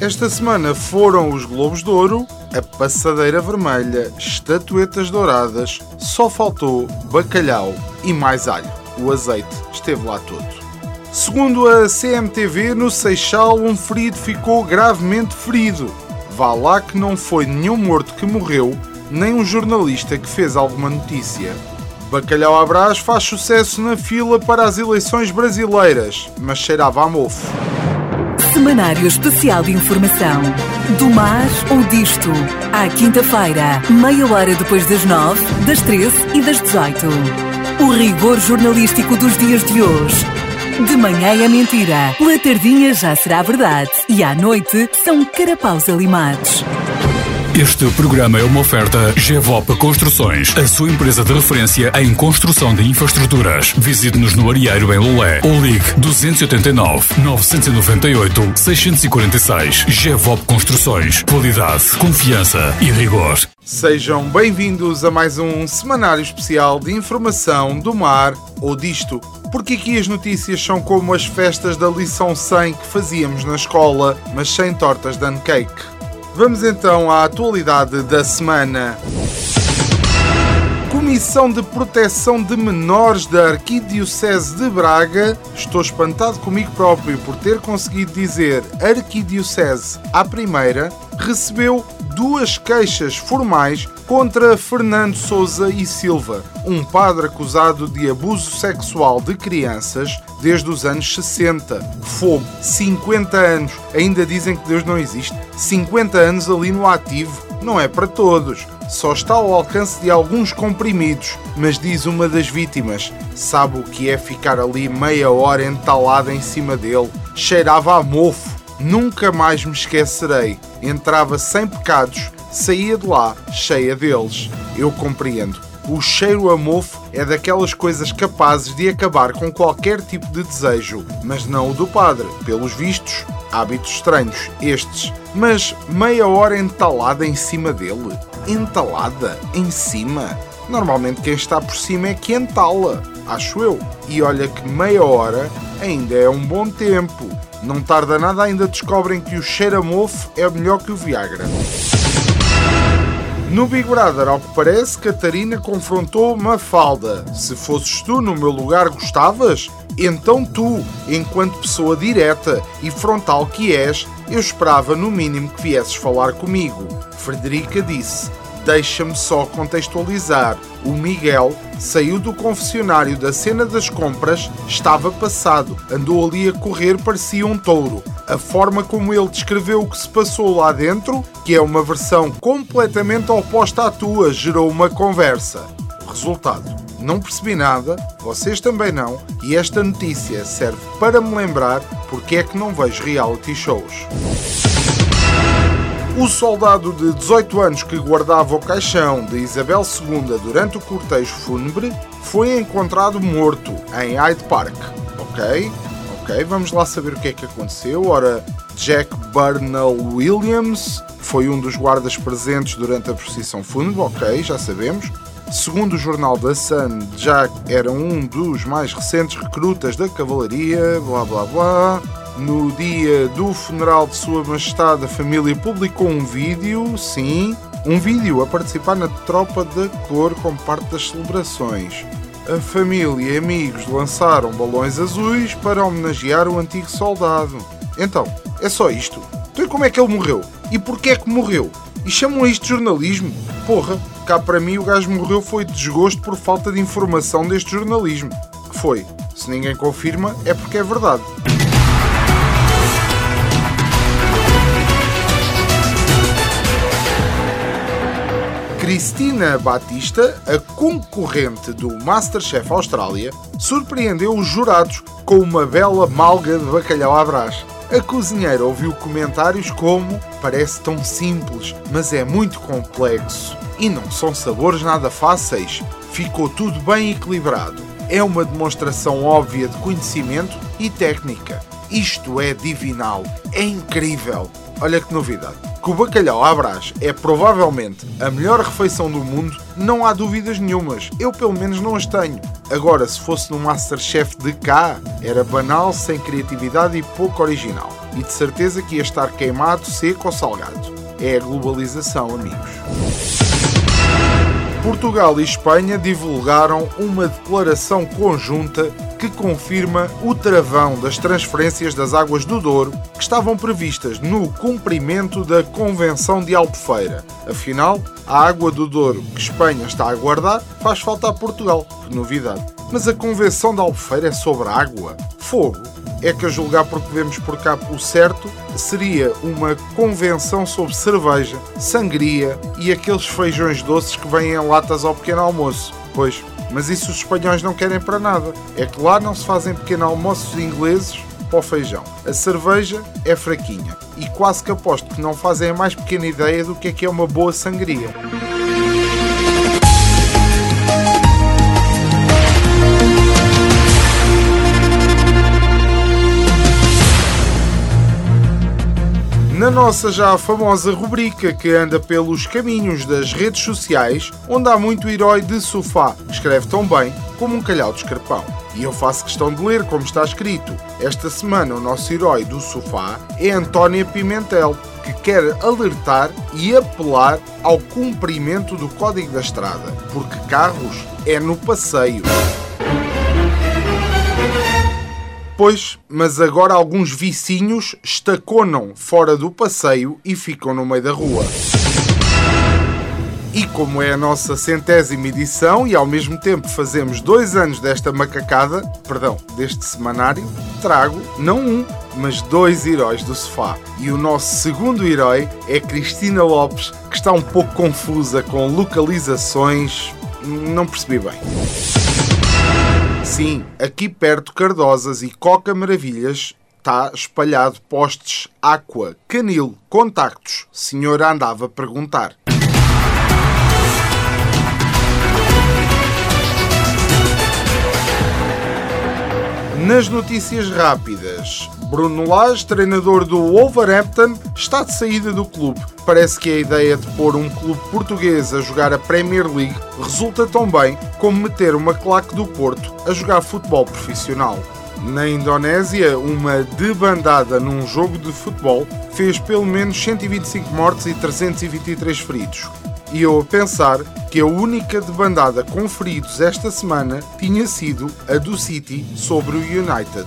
Esta semana foram os Globos de Ouro, a Passadeira Vermelha, estatuetas douradas, só faltou bacalhau e mais alho. O azeite esteve lá todo. Segundo a CMTV, no Seixal um ferido ficou gravemente ferido. Vá lá que não foi nenhum morto que morreu, nem um jornalista que fez alguma notícia. Bacalhau à faz sucesso na fila para as eleições brasileiras, mas cheirava a mofo. Semanário Especial de Informação. Do mar ou disto. À quinta-feira, meia hora depois das nove, das treze e das dezoito. O rigor jornalístico dos dias de hoje. De manhã é mentira, pela tardinha já será verdade e à noite são carapaus alimados. Este programa é uma oferta GEVOP Construções, a sua empresa de referência em construção de infraestruturas. Visite-nos no Arieiro em Lolé ou ligue 289 998 646. GEVOP Construções. Qualidade, confiança e rigor. Sejam bem-vindos a mais um semanário especial de informação do mar ou disto. Porque aqui as notícias são como as festas da lição 100 que fazíamos na escola, mas sem tortas de cake. Vamos então à atualidade da semana. Comissão de Proteção de Menores da Arquidiocese de Braga. Estou espantado comigo próprio por ter conseguido dizer Arquidiocese à primeira. Recebeu duas queixas formais contra Fernando Souza e Silva, um padre acusado de abuso sexual de crianças desde os anos 60. Fogo, 50 anos. Ainda dizem que Deus não existe. 50 anos ali no ativo. Não é para todos. Só está ao alcance de alguns comprimidos, mas diz uma das vítimas: sabe o que é ficar ali meia hora entalada em cima dele? Cheirava a mofo. Nunca mais me esquecerei. Entrava sem pecados, saía de lá cheia deles. Eu compreendo. O cheiro a mofo é daquelas coisas capazes de acabar com qualquer tipo de desejo, mas não o do padre. Pelos vistos, hábitos estranhos estes. Mas meia hora entalada em cima dele? Entalada? Em cima? Normalmente quem está por cima é que entala, acho eu. E olha que meia hora ainda é um bom tempo. Não tarda nada ainda descobrem que o cheiro a mofo é melhor que o Viagra. No Big Brother, ao que parece, Catarina confrontou Mafalda. Se fosses tu no meu lugar, gostavas? Então tu, enquanto pessoa direta e frontal que és, eu esperava no mínimo que viesses falar comigo. Frederica disse: Deixa-me só contextualizar. O Miguel saiu do confessionário da cena das compras, estava passado, andou ali a correr, parecia um touro. A forma como ele descreveu o que se passou lá dentro, que é uma versão completamente oposta à tua, gerou uma conversa. Resultado: não percebi nada, vocês também não, e esta notícia serve para me lembrar porque é que não vejo reality shows. O soldado de 18 anos que guardava o caixão de Isabel II durante o cortejo fúnebre foi encontrado morto em Hyde Park. Ok? Ok, vamos lá saber o que é que aconteceu. Ora, Jack Burnell Williams foi um dos guardas presentes durante a procissão fúnebre. Ok, já sabemos. Segundo o jornal da Sun, Jack era um dos mais recentes recrutas da cavalaria. Blá blá blá. No dia do funeral de Sua Majestade, a família publicou um vídeo, sim, Um vídeo a participar na tropa da cor como parte das celebrações. A família e amigos lançaram balões azuis para homenagear o antigo soldado. Então, é só isto. Então como é que ele morreu? E porquê é que morreu? E chamam isto de jornalismo? Porra, cá para mim o gajo morreu foi de desgosto por falta de informação deste jornalismo. Que foi? Se ninguém confirma, é porque é verdade. Cristina Batista, a concorrente do Masterchef Austrália, surpreendeu os jurados com uma bela malga de bacalhau à brás. A cozinheira ouviu comentários como: parece tão simples, mas é muito complexo. E não são sabores nada fáceis. Ficou tudo bem equilibrado. É uma demonstração óbvia de conhecimento e técnica. Isto é divinal. É incrível. Olha que novidade. Que o bacalhau à brás é provavelmente a melhor refeição do mundo, não há dúvidas nenhumas. Eu pelo menos não as tenho. Agora, se fosse no Masterchef de cá, era banal, sem criatividade e pouco original. E de certeza que ia estar queimado, seco ou salgado. É a globalização, amigos. Portugal e Espanha divulgaram uma declaração conjunta que confirma o travão das transferências das águas do Douro que estavam previstas no cumprimento da Convenção de Albufeira. Afinal, a água do Douro que Espanha está a guardar faz falta a Portugal. Que novidade! Mas a Convenção de Albufeira é sobre água? Fogo! É que a julgar porque vemos por cá o certo, seria uma convenção sobre cerveja, sangria e aqueles feijões doces que vêm em latas ao pequeno almoço. Pois, mas isso os espanhóis não querem para nada. É que lá não se fazem pequeno almoços ingleses para o feijão. A cerveja é fraquinha e quase que aposto que não fazem a mais pequena ideia do que é que é uma boa sangria. Na nossa já famosa rubrica que anda pelos caminhos das redes sociais, onde há muito herói de sofá, que escreve tão bem como um calhau de escarpão. E eu faço questão de ler como está escrito. Esta semana o nosso herói do sofá é Antónia Pimentel, que quer alertar e apelar ao cumprimento do Código da Estrada, porque carros é no passeio. Pois, mas agora alguns vicinhos estaconam fora do passeio e ficam no meio da rua. E como é a nossa centésima edição e ao mesmo tempo fazemos dois anos desta macacada, perdão, deste semanário, trago não um, mas dois heróis do sofá. E o nosso segundo herói é Cristina Lopes, que está um pouco confusa com localizações. Não percebi bem. Sim, aqui perto Cardosas e Coca Maravilhas está espalhado postes Aqua, Canil, contactos. Senhora andava a perguntar. Nas notícias rápidas, Bruno Lage, treinador do Wolverhampton, está de saída do clube. Parece que a ideia de pôr um clube português a jogar a Premier League resulta tão bem como meter uma claque do Porto a jogar futebol profissional. Na Indonésia, uma debandada num jogo de futebol fez pelo menos 125 mortes e 323 feridos e eu a pensar que a única debandada com feridos esta semana tinha sido a do City sobre o United.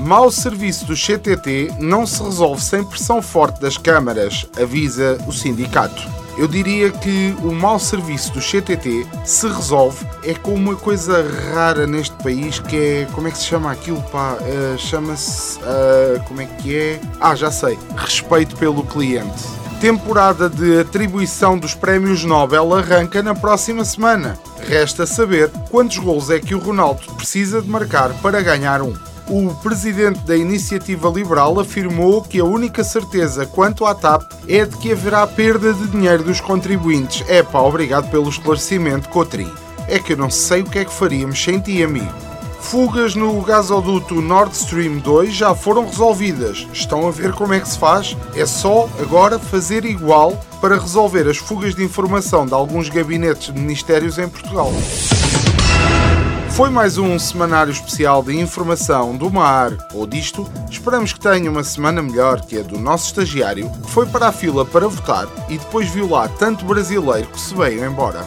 Mau serviço do CTT não se resolve sem pressão forte das câmaras, avisa o sindicato. Eu diria que o mau serviço do CTT se resolve é com uma coisa rara neste país que é. Como é que se chama aquilo? Pá, uh, chama-se. Uh, como é que é? Ah, já sei. Respeito pelo cliente temporada de atribuição dos prémios Nobel arranca na próxima semana. Resta saber quantos gols é que o Ronaldo precisa de marcar para ganhar um. O presidente da Iniciativa Liberal afirmou que a única certeza quanto à TAP é de que haverá perda de dinheiro dos contribuintes. É pá, obrigado pelo esclarecimento, Cotrim. É que eu não sei o que é que faríamos sem ti, amigo. Fugas no gasoduto Nord Stream 2 já foram resolvidas. Estão a ver como é que se faz? É só agora fazer igual para resolver as fugas de informação de alguns gabinetes de ministérios em Portugal. Foi mais um semanário especial de informação do mar ou disto. Esperamos que tenha uma semana melhor que a do nosso estagiário, que foi para a fila para votar e depois viu lá tanto brasileiro que se veio embora.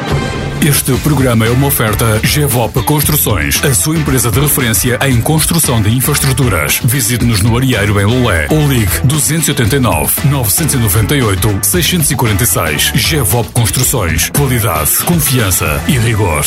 Este programa é uma oferta GEVOP Construções, a sua empresa de referência em construção de infraestruturas. Visite-nos no Arieiro em Lolé ou ligue 289 998 646. GEVOP Construções. Qualidade, confiança e rigor.